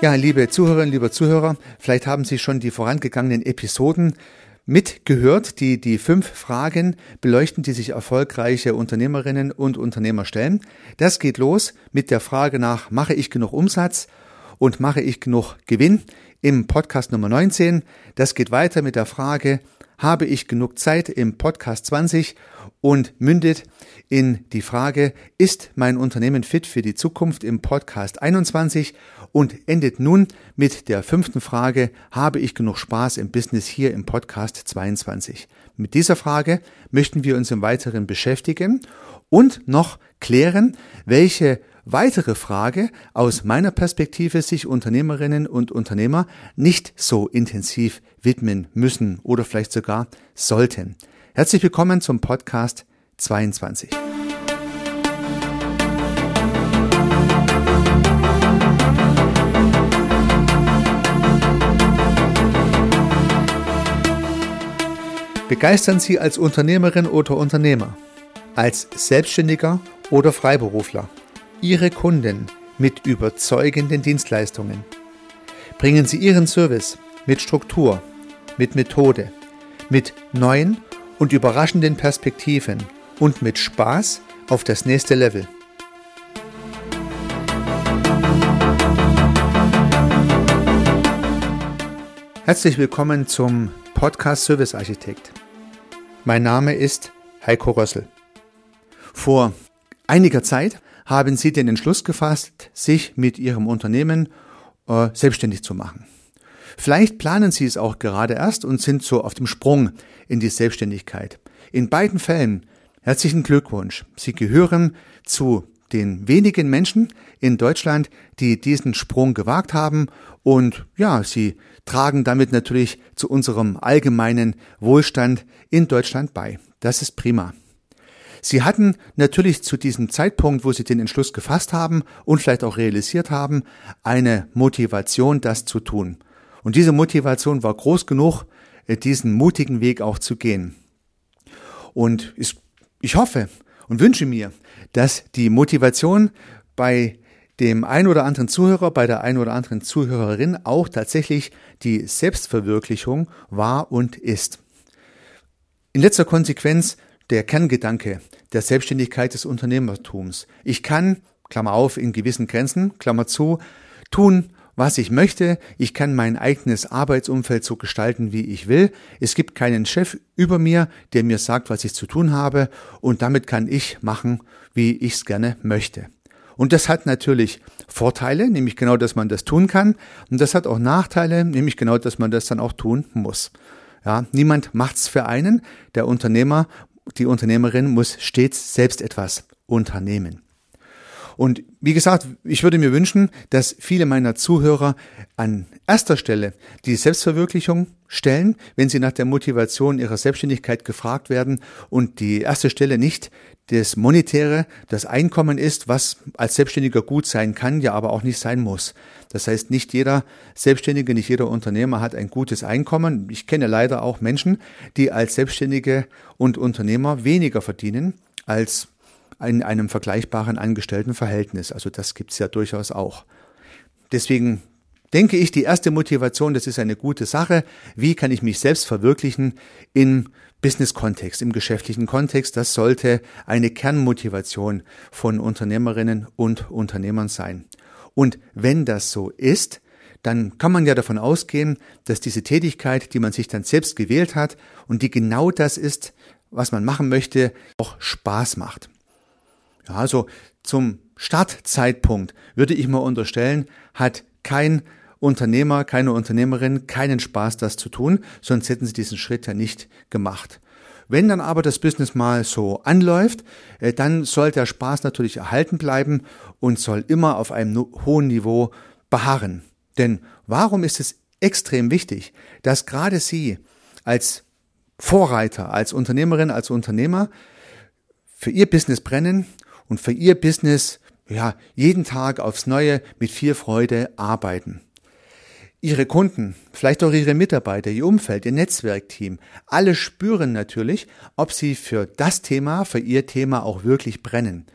Ja, liebe Zuhörerinnen, lieber Zuhörer, vielleicht haben Sie schon die vorangegangenen Episoden mitgehört, die die fünf Fragen beleuchten, die sich erfolgreiche Unternehmerinnen und Unternehmer stellen. Das geht los mit der Frage nach, mache ich genug Umsatz und mache ich genug Gewinn im Podcast Nummer 19. Das geht weiter mit der Frage, habe ich genug Zeit im Podcast 20 und mündet in die Frage, ist mein Unternehmen fit für die Zukunft im Podcast 21 und endet nun mit der fünften Frage, habe ich genug Spaß im Business hier im Podcast 22? Mit dieser Frage möchten wir uns im Weiteren beschäftigen und noch klären, welche weitere Frage aus meiner Perspektive sich Unternehmerinnen und Unternehmer nicht so intensiv widmen müssen oder vielleicht sogar sollten. Herzlich willkommen zum Podcast 22. Begeistern Sie als Unternehmerin oder Unternehmer, als Selbstständiger oder Freiberufler Ihre Kunden mit überzeugenden Dienstleistungen. Bringen Sie Ihren Service mit Struktur, mit Methode, mit neuen und überraschenden Perspektiven und mit Spaß auf das nächste Level. Herzlich willkommen zum Podcast Service Architekt. Mein Name ist Heiko Rössel. Vor einiger Zeit haben Sie den Entschluss gefasst, sich mit Ihrem Unternehmen äh, selbstständig zu machen. Vielleicht planen Sie es auch gerade erst und sind so auf dem Sprung in die Selbstständigkeit. In beiden Fällen herzlichen Glückwunsch. Sie gehören zu den wenigen Menschen in Deutschland, die diesen Sprung gewagt haben und ja, sie tragen damit natürlich zu unserem allgemeinen Wohlstand in Deutschland bei. Das ist prima. Sie hatten natürlich zu diesem Zeitpunkt, wo Sie den Entschluss gefasst haben und vielleicht auch realisiert haben, eine Motivation, das zu tun. Und diese Motivation war groß genug, äh, diesen mutigen Weg auch zu gehen. Und ich hoffe und wünsche mir, dass die Motivation bei dem ein oder anderen Zuhörer, bei der ein oder anderen Zuhörerin auch tatsächlich die Selbstverwirklichung war und ist. In letzter Konsequenz der Kerngedanke der Selbstständigkeit des Unternehmertums. Ich kann, Klammer auf, in gewissen Grenzen, Klammer zu, tun, was ich möchte. Ich kann mein eigenes Arbeitsumfeld so gestalten, wie ich will. Es gibt keinen Chef über mir, der mir sagt, was ich zu tun habe. Und damit kann ich machen, wie ich es gerne möchte. Und das hat natürlich Vorteile, nämlich genau, dass man das tun kann. Und das hat auch Nachteile, nämlich genau, dass man das dann auch tun muss. Ja, niemand macht's für einen. Der Unternehmer die Unternehmerin muss stets selbst etwas unternehmen. Und wie gesagt, ich würde mir wünschen, dass viele meiner Zuhörer an erster Stelle die Selbstverwirklichung stellen, wenn sie nach der Motivation ihrer Selbstständigkeit gefragt werden und die erste Stelle nicht das Monetäre, das Einkommen ist, was als Selbstständiger gut sein kann, ja aber auch nicht sein muss. Das heißt, nicht jeder Selbstständige, nicht jeder Unternehmer hat ein gutes Einkommen. Ich kenne leider auch Menschen, die als Selbstständige und Unternehmer weniger verdienen als in einem vergleichbaren Angestelltenverhältnis. Also das gibt's ja durchaus auch. Deswegen denke ich, die erste Motivation, das ist eine gute Sache. Wie kann ich mich selbst verwirklichen im Business-Kontext, im geschäftlichen Kontext? Das sollte eine Kernmotivation von Unternehmerinnen und Unternehmern sein. Und wenn das so ist, dann kann man ja davon ausgehen, dass diese Tätigkeit, die man sich dann selbst gewählt hat und die genau das ist, was man machen möchte, auch Spaß macht. Ja, also zum Startzeitpunkt würde ich mal unterstellen, hat kein Unternehmer, keine Unternehmerin keinen Spaß, das zu tun, sonst hätten sie diesen Schritt ja nicht gemacht. Wenn dann aber das Business mal so anläuft, äh, dann soll der Spaß natürlich erhalten bleiben und soll immer auf einem hohen Niveau beharren. Denn warum ist es extrem wichtig, dass gerade Sie als Vorreiter, als Unternehmerin, als Unternehmer für Ihr Business brennen und für Ihr Business ja, jeden Tag aufs Neue mit viel Freude arbeiten. Ihre Kunden, vielleicht auch Ihre Mitarbeiter, Ihr Umfeld, Ihr Netzwerkteam, alle spüren natürlich, ob Sie für das Thema, für Ihr Thema auch wirklich brennen.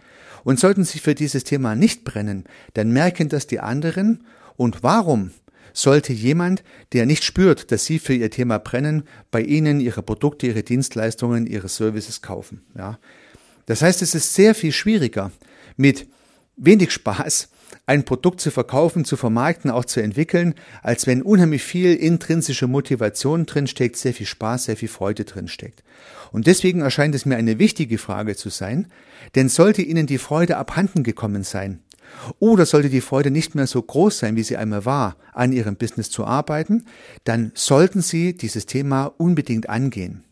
Und sollten Sie für dieses Thema nicht brennen, dann merken das die anderen Und warum sollte jemand, der nicht spürt, dass Sie für Ihr Thema brennen, bei Ihnen Ihre Produkte, Ihre Dienstleistungen, Ihre Services kaufen? Ja. Das heißt, es ist sehr viel schwieriger, mit wenig Spaß ein Produkt zu verkaufen, zu vermarkten, auch zu entwickeln, als wenn unheimlich viel intrinsische Motivation drinsteckt, sehr viel Spaß, sehr viel Freude drinsteckt. Und deswegen erscheint es mir eine wichtige Frage zu sein, denn sollte Ihnen die Freude abhanden gekommen sein, oder sollte die Freude nicht mehr so groß sein, wie sie einmal war, an Ihrem Business zu arbeiten, dann sollten Sie dieses Thema unbedingt angehen.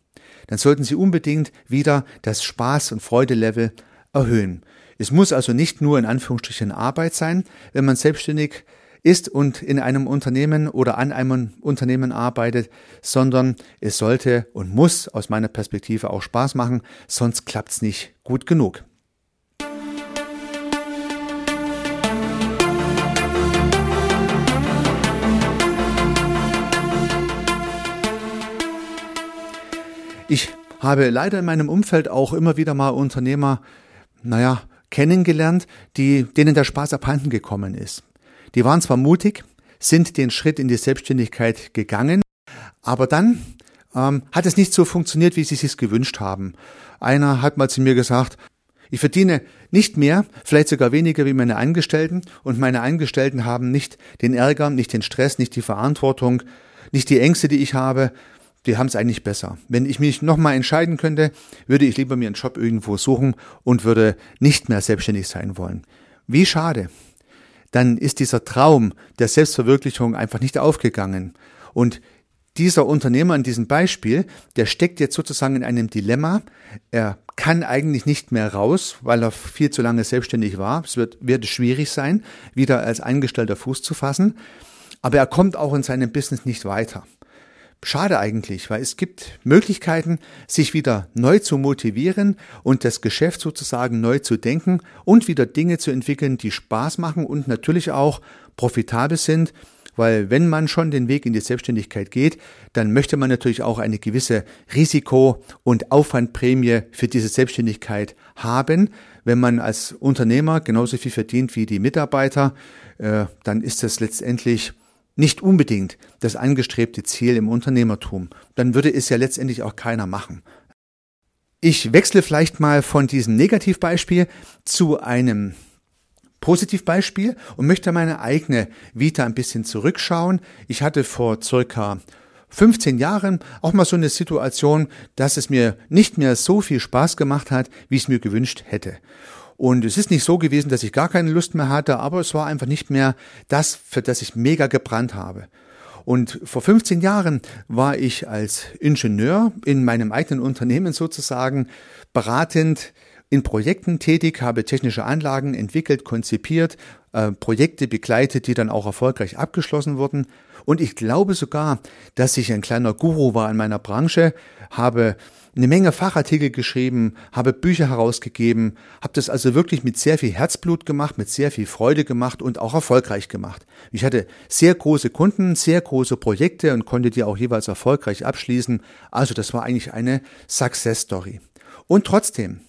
Dann sollten Sie unbedingt wieder das Spaß- und Freudelevel erhöhen. Es muss also nicht nur in Anführungsstrichen Arbeit sein, wenn man selbstständig ist und in einem Unternehmen oder an einem Unternehmen arbeitet, sondern es sollte und muss aus meiner Perspektive auch Spaß machen, sonst klappt es nicht gut genug. Ich habe leider in meinem Umfeld auch immer wieder mal Unternehmer, naja, kennengelernt, die, denen der Spaß abhanden gekommen ist. Die waren zwar mutig, sind den Schritt in die Selbstständigkeit gegangen, aber dann ähm, hat es nicht so funktioniert, wie sie es sich gewünscht haben. Einer hat mal zu mir gesagt, ich verdiene nicht mehr, vielleicht sogar weniger wie meine Angestellten und meine Angestellten haben nicht den Ärger, nicht den Stress, nicht die Verantwortung, nicht die Ängste, die ich habe die haben es eigentlich besser. Wenn ich mich nochmal entscheiden könnte, würde ich lieber mir einen Job irgendwo suchen und würde nicht mehr selbstständig sein wollen. Wie schade. Dann ist dieser Traum der Selbstverwirklichung einfach nicht aufgegangen. Und dieser Unternehmer in diesem Beispiel, der steckt jetzt sozusagen in einem Dilemma. Er kann eigentlich nicht mehr raus, weil er viel zu lange selbstständig war. Es wird, wird schwierig sein, wieder als Eingestellter Fuß zu fassen. Aber er kommt auch in seinem Business nicht weiter. Schade eigentlich, weil es gibt Möglichkeiten, sich wieder neu zu motivieren und das Geschäft sozusagen neu zu denken und wieder Dinge zu entwickeln, die Spaß machen und natürlich auch profitabel sind, weil wenn man schon den Weg in die Selbstständigkeit geht, dann möchte man natürlich auch eine gewisse Risiko- und Aufwandprämie für diese Selbstständigkeit haben. Wenn man als Unternehmer genauso viel verdient wie die Mitarbeiter, äh, dann ist das letztendlich nicht unbedingt das angestrebte Ziel im Unternehmertum, dann würde es ja letztendlich auch keiner machen. Ich wechsle vielleicht mal von diesem Negativbeispiel zu einem Positivbeispiel und möchte meine eigene Vita ein bisschen zurückschauen. Ich hatte vor circa 15 Jahren auch mal so eine Situation, dass es mir nicht mehr so viel Spaß gemacht hat, wie ich es mir gewünscht hätte. Und es ist nicht so gewesen, dass ich gar keine Lust mehr hatte, aber es war einfach nicht mehr das, für das ich mega gebrannt habe. Und vor 15 Jahren war ich als Ingenieur in meinem eigenen Unternehmen sozusagen beratend in Projekten tätig, habe technische Anlagen entwickelt, konzipiert, äh, Projekte begleitet, die dann auch erfolgreich abgeschlossen wurden. Und ich glaube sogar, dass ich ein kleiner Guru war in meiner Branche, habe eine Menge Fachartikel geschrieben, habe Bücher herausgegeben, habe das also wirklich mit sehr viel Herzblut gemacht, mit sehr viel Freude gemacht und auch erfolgreich gemacht. Ich hatte sehr große Kunden, sehr große Projekte und konnte die auch jeweils erfolgreich abschließen. Also das war eigentlich eine Success Story. Und trotzdem,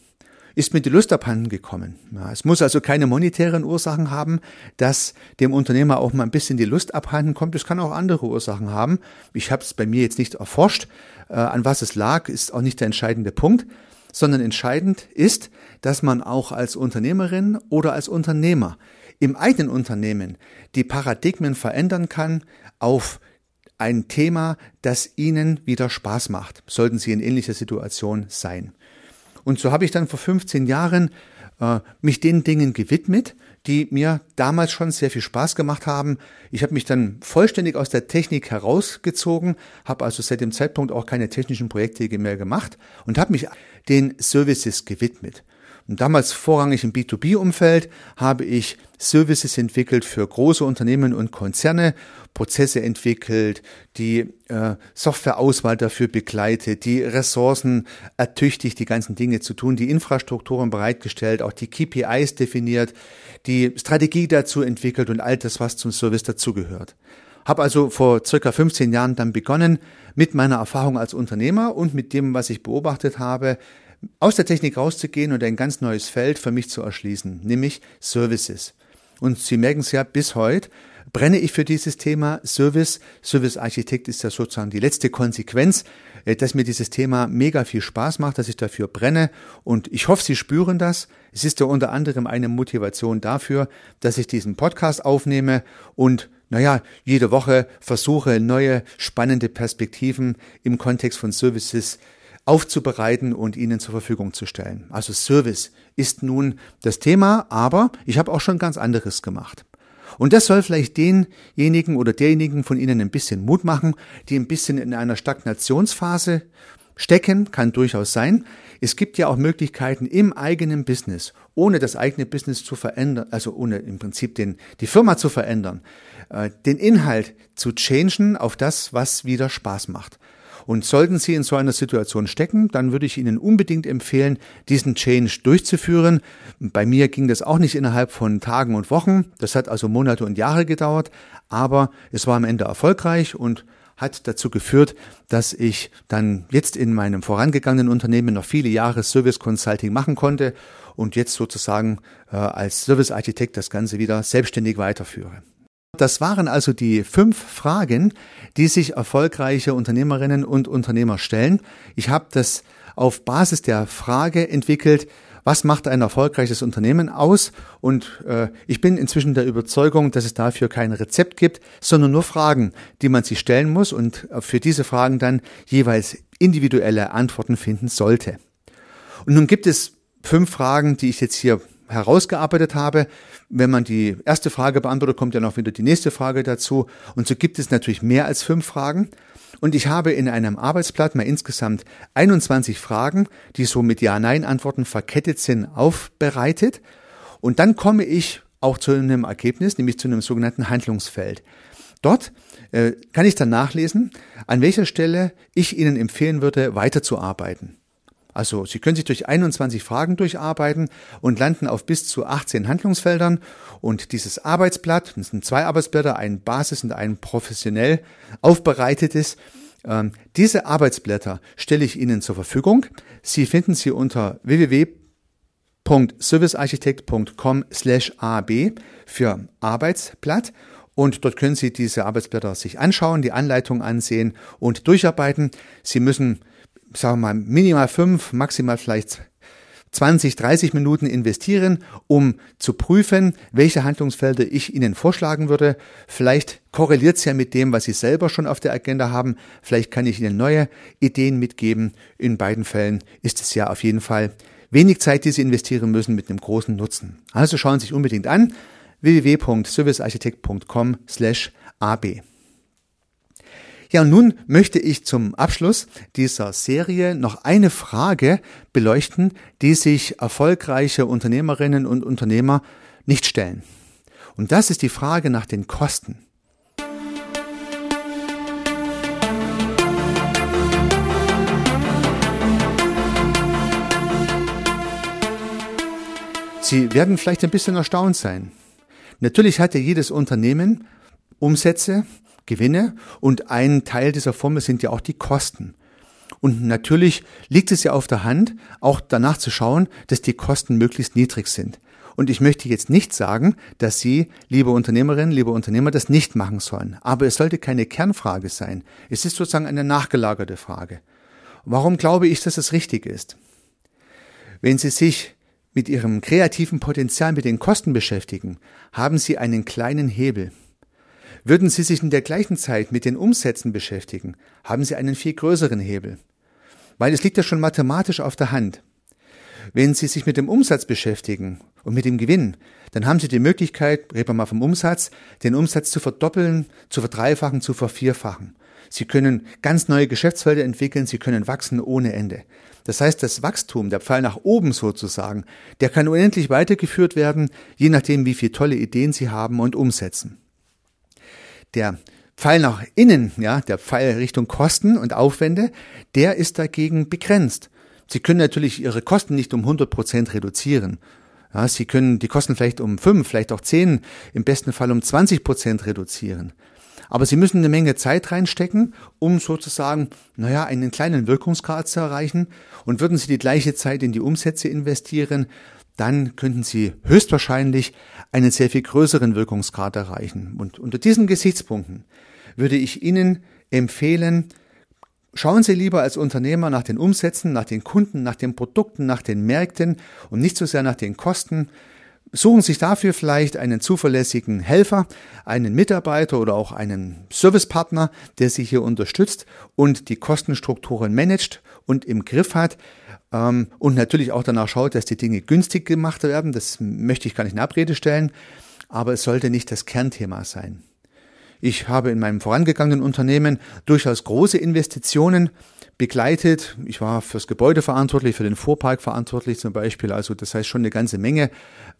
ist mir die Lust abhanden gekommen. Ja, es muss also keine monetären Ursachen haben, dass dem Unternehmer auch mal ein bisschen die Lust abhanden kommt. Es kann auch andere Ursachen haben. Ich habe es bei mir jetzt nicht erforscht. Äh, an was es lag, ist auch nicht der entscheidende Punkt, sondern entscheidend ist, dass man auch als Unternehmerin oder als Unternehmer im eigenen Unternehmen die Paradigmen verändern kann auf ein Thema, das Ihnen wieder Spaß macht, sollten Sie in ähnlicher Situation sein. Und so habe ich dann vor 15 Jahren äh, mich den Dingen gewidmet, die mir damals schon sehr viel Spaß gemacht haben. Ich habe mich dann vollständig aus der Technik herausgezogen, habe also seit dem Zeitpunkt auch keine technischen Projekte mehr gemacht und habe mich den Services gewidmet. Und damals vorrangig im B2B-Umfeld habe ich Services entwickelt für große Unternehmen und Konzerne, Prozesse entwickelt, die äh, Softwareauswahl dafür begleitet, die Ressourcen ertüchtigt, die ganzen Dinge zu tun, die Infrastrukturen bereitgestellt, auch die KPIs definiert, die Strategie dazu entwickelt und all das, was zum Service dazugehört. Habe also vor circa 15 Jahren dann begonnen, mit meiner Erfahrung als Unternehmer und mit dem, was ich beobachtet habe, aus der Technik rauszugehen und ein ganz neues Feld für mich zu erschließen, nämlich Services. Und Sie merken es ja bis heute, brenne ich für dieses Thema Service. Service Architekt ist ja sozusagen die letzte Konsequenz, äh, dass mir dieses Thema mega viel Spaß macht, dass ich dafür brenne und ich hoffe, Sie spüren das. Es ist ja unter anderem eine Motivation dafür, dass ich diesen Podcast aufnehme und naja, jede Woche versuche, neue spannende Perspektiven im Kontext von Services aufzubereiten und Ihnen zur Verfügung zu stellen. Also Service ist nun das Thema, aber ich habe auch schon ganz anderes gemacht. Und das soll vielleicht denjenigen oder derjenigen von Ihnen ein bisschen Mut machen, die ein bisschen in einer Stagnationsphase stecken, kann durchaus sein. Es gibt ja auch Möglichkeiten im eigenen Business, ohne das eigene Business zu verändern, also ohne im Prinzip den, die Firma zu verändern, äh, den Inhalt zu changen auf das, was wieder Spaß macht. Und sollten Sie in so einer Situation stecken, dann würde ich Ihnen unbedingt empfehlen, diesen Change durchzuführen. Bei mir ging das auch nicht innerhalb von Tagen und Wochen. Das hat also Monate und Jahre gedauert, aber es war am Ende erfolgreich und hat dazu geführt, dass ich dann jetzt in meinem vorangegangenen Unternehmen noch viele Jahre Service Consulting machen konnte und jetzt sozusagen äh, als Service Architekt das Ganze wieder selbstständig weiterführe. Das waren also die fünf Fragen, die sich erfolgreiche Unternehmerinnen und Unternehmer stellen. Ich habe das auf Basis der Frage entwickelt, was macht ein erfolgreiches Unternehmen aus? Und äh, ich bin inzwischen der Überzeugung, dass es dafür kein Rezept gibt, sondern nur Fragen, die man sich stellen muss und für diese Fragen dann jeweils individuelle Antworten finden sollte. Und nun gibt es fünf Fragen, die ich jetzt hier herausgearbeitet habe. Wenn man die erste Frage beantwortet, kommt ja noch wieder die nächste Frage dazu. Und so gibt es natürlich mehr als fünf Fragen. Und ich habe in einem Arbeitsblatt mal insgesamt 21 Fragen, die so mit Ja-Nein-Antworten verkettet sind, aufbereitet. Und dann komme ich auch zu einem Ergebnis, nämlich zu einem sogenannten Handlungsfeld. Dort äh, kann ich dann nachlesen, an welcher Stelle ich Ihnen empfehlen würde, weiterzuarbeiten. Also Sie können sich durch 21 Fragen durcharbeiten und landen auf bis zu 18 Handlungsfeldern. Und dieses Arbeitsblatt, das sind zwei Arbeitsblätter, ein Basis und ein professionell aufbereitetes, ähm, diese Arbeitsblätter stelle ich Ihnen zur Verfügung. Sie finden sie unter www.servicearchitekt.com slash ab für Arbeitsblatt. Und dort können Sie diese Arbeitsblätter sich anschauen, die Anleitung ansehen und durcharbeiten. Sie müssen sagen wir mal, minimal fünf, maximal vielleicht 20, 30 Minuten investieren, um zu prüfen, welche Handlungsfelder ich Ihnen vorschlagen würde. Vielleicht korreliert es ja mit dem, was Sie selber schon auf der Agenda haben. Vielleicht kann ich Ihnen neue Ideen mitgeben. In beiden Fällen ist es ja auf jeden Fall wenig Zeit, die Sie investieren müssen mit einem großen Nutzen. Also schauen Sie sich unbedingt an www.servicearchitekt.com slash ab. Ja, und nun möchte ich zum Abschluss dieser Serie noch eine Frage beleuchten, die sich erfolgreiche Unternehmerinnen und Unternehmer nicht stellen. Und das ist die Frage nach den Kosten. Sie werden vielleicht ein bisschen erstaunt sein. Natürlich hat ja jedes Unternehmen Umsätze, Gewinne und ein Teil dieser Formel sind ja auch die Kosten. Und natürlich liegt es ja auf der Hand, auch danach zu schauen, dass die Kosten möglichst niedrig sind. Und ich möchte jetzt nicht sagen, dass Sie, liebe Unternehmerinnen, liebe Unternehmer, das nicht machen sollen. Aber es sollte keine Kernfrage sein. Es ist sozusagen eine nachgelagerte Frage. Warum glaube ich, dass es richtig ist? Wenn Sie sich mit Ihrem kreativen Potenzial mit den Kosten beschäftigen, haben Sie einen kleinen Hebel. Würden Sie sich in der gleichen Zeit mit den Umsätzen beschäftigen, haben Sie einen viel größeren Hebel. Weil es liegt ja schon mathematisch auf der Hand. Wenn Sie sich mit dem Umsatz beschäftigen und mit dem Gewinn, dann haben Sie die Möglichkeit, reden wir mal vom Umsatz, den Umsatz zu verdoppeln, zu verdreifachen, zu vervierfachen. Sie können ganz neue Geschäftsfelder entwickeln, Sie können wachsen ohne Ende. Das heißt, das Wachstum, der Pfeil nach oben sozusagen, der kann unendlich weitergeführt werden, je nachdem, wie viele tolle Ideen Sie haben und umsetzen. Der Pfeil nach innen, ja, der Pfeil Richtung Kosten und Aufwände, der ist dagegen begrenzt. Sie können natürlich Ihre Kosten nicht um 100 Prozent reduzieren. Ja, Sie können die Kosten vielleicht um 5, vielleicht auch 10, im besten Fall um 20 Prozent reduzieren. Aber Sie müssen eine Menge Zeit reinstecken, um sozusagen, naja, einen kleinen Wirkungsgrad zu erreichen. Und würden Sie die gleiche Zeit in die Umsätze investieren, dann könnten Sie höchstwahrscheinlich einen sehr viel größeren Wirkungsgrad erreichen. Und unter diesen Gesichtspunkten würde ich Ihnen empfehlen, Schauen Sie lieber als Unternehmer nach den Umsätzen, nach den Kunden, nach den Produkten, nach den Märkten und nicht so sehr nach den Kosten. Suchen sich dafür vielleicht einen zuverlässigen Helfer, einen Mitarbeiter oder auch einen Servicepartner, der Sie hier unterstützt und die Kostenstrukturen managt und im Griff hat ähm, und natürlich auch danach schaut, dass die Dinge günstig gemacht werden. Das möchte ich gar nicht in Abrede stellen, aber es sollte nicht das Kernthema sein. Ich habe in meinem vorangegangenen Unternehmen durchaus große Investitionen begleitet. Ich war fürs Gebäude verantwortlich, für den Fuhrpark verantwortlich zum Beispiel. Also das heißt schon eine ganze Menge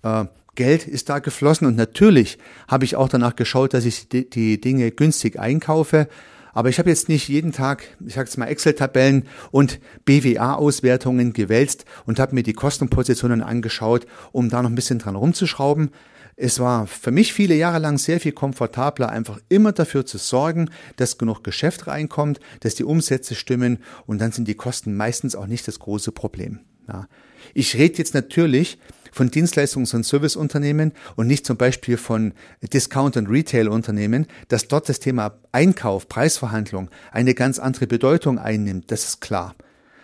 äh, Geld ist da geflossen und natürlich habe ich auch danach geschaut, dass ich die, die Dinge günstig einkaufe. Aber ich habe jetzt nicht jeden Tag, ich sage jetzt mal Excel-Tabellen und BWA-Auswertungen gewälzt und habe mir die Kostenpositionen angeschaut, um da noch ein bisschen dran rumzuschrauben. Es war für mich viele Jahre lang sehr viel komfortabler, einfach immer dafür zu sorgen, dass genug Geschäft reinkommt, dass die Umsätze stimmen und dann sind die Kosten meistens auch nicht das große Problem. Ja. Ich rede jetzt natürlich von Dienstleistungs- und Serviceunternehmen und nicht zum Beispiel von Discount- und Retail-Unternehmen, dass dort das Thema Einkauf, Preisverhandlung eine ganz andere Bedeutung einnimmt, das ist klar.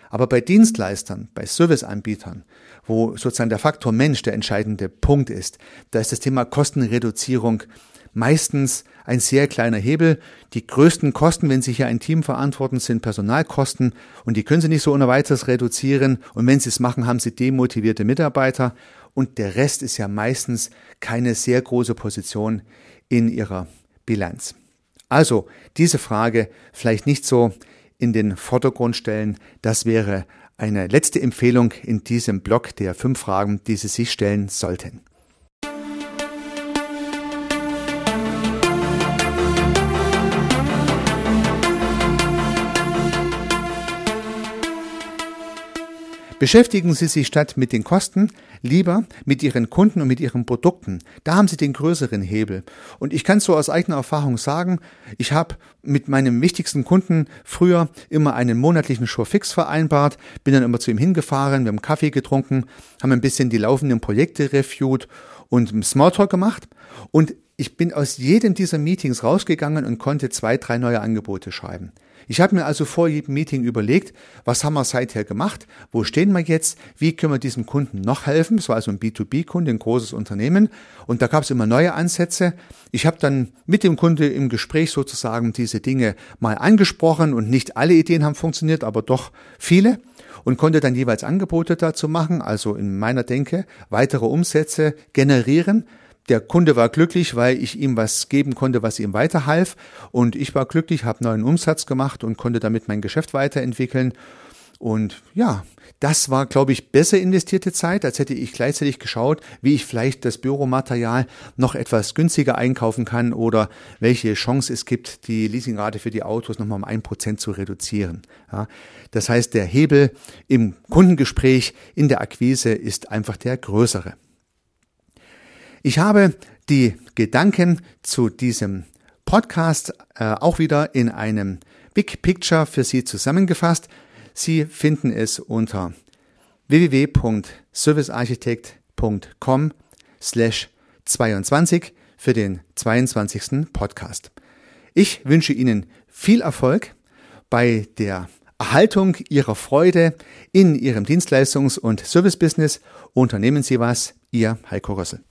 Aber bei Dienstleistern, bei Serviceanbietern, wo sozusagen der Faktor Mensch der entscheidende Punkt ist, da ist das Thema Kostenreduzierung meistens ein sehr kleiner Hebel. Die größten Kosten, wenn Sie hier ein Team verantworten, sind Personalkosten und die können Sie nicht so ohne weiteres reduzieren. Und wenn Sie es machen, haben Sie demotivierte Mitarbeiter und der Rest ist ja meistens keine sehr große Position in Ihrer Bilanz. Also diese Frage vielleicht nicht so in den Vordergrund stellen. Das wäre eine letzte Empfehlung in diesem Blog der fünf Fragen, die Sie sich stellen sollten. Beschäftigen Sie sich statt mit den Kosten lieber mit Ihren Kunden und mit Ihren Produkten. Da haben Sie den größeren Hebel. Und ich kann so aus eigener Erfahrung sagen, ich habe mit meinem wichtigsten Kunden früher immer einen monatlichen Showfix vereinbart, bin dann immer zu ihm hingefahren, wir haben Kaffee getrunken, haben ein bisschen die laufenden Projekte reviewed und Smalltalk gemacht. Und ich bin aus jedem dieser Meetings rausgegangen und konnte zwei, drei neue Angebote schreiben. Ich habe mir also vor jedem Meeting überlegt, was haben wir seither gemacht, wo stehen wir jetzt, wie können wir diesem Kunden noch helfen. Es war also ein B2B-Kunde, ein großes Unternehmen und da gab es immer neue Ansätze. Ich habe dann mit dem Kunde im Gespräch sozusagen diese Dinge mal angesprochen und nicht alle Ideen haben funktioniert, aber doch viele und konnte dann jeweils Angebote dazu machen, also in meiner Denke weitere Umsätze generieren, der Kunde war glücklich, weil ich ihm was geben konnte, was ihm weiterhalf. Und ich war glücklich, habe neuen Umsatz gemacht und konnte damit mein Geschäft weiterentwickeln. Und ja, das war, glaube ich, besser investierte Zeit, als hätte ich gleichzeitig geschaut, wie ich vielleicht das Büromaterial noch etwas günstiger einkaufen kann oder welche Chance es gibt, die Leasingrate für die Autos nochmal um ein Prozent zu reduzieren. Ja, das heißt, der Hebel im Kundengespräch, in der Akquise ist einfach der größere. Ich habe die Gedanken zu diesem Podcast äh, auch wieder in einem Big Picture für Sie zusammengefasst. Sie finden es unter www.servicearchitekt.com slash 22 für den 22. Podcast. Ich wünsche Ihnen viel Erfolg bei der Erhaltung Ihrer Freude in Ihrem Dienstleistungs- und Servicebusiness. Unternehmen Sie was, Ihr Heiko Rössel.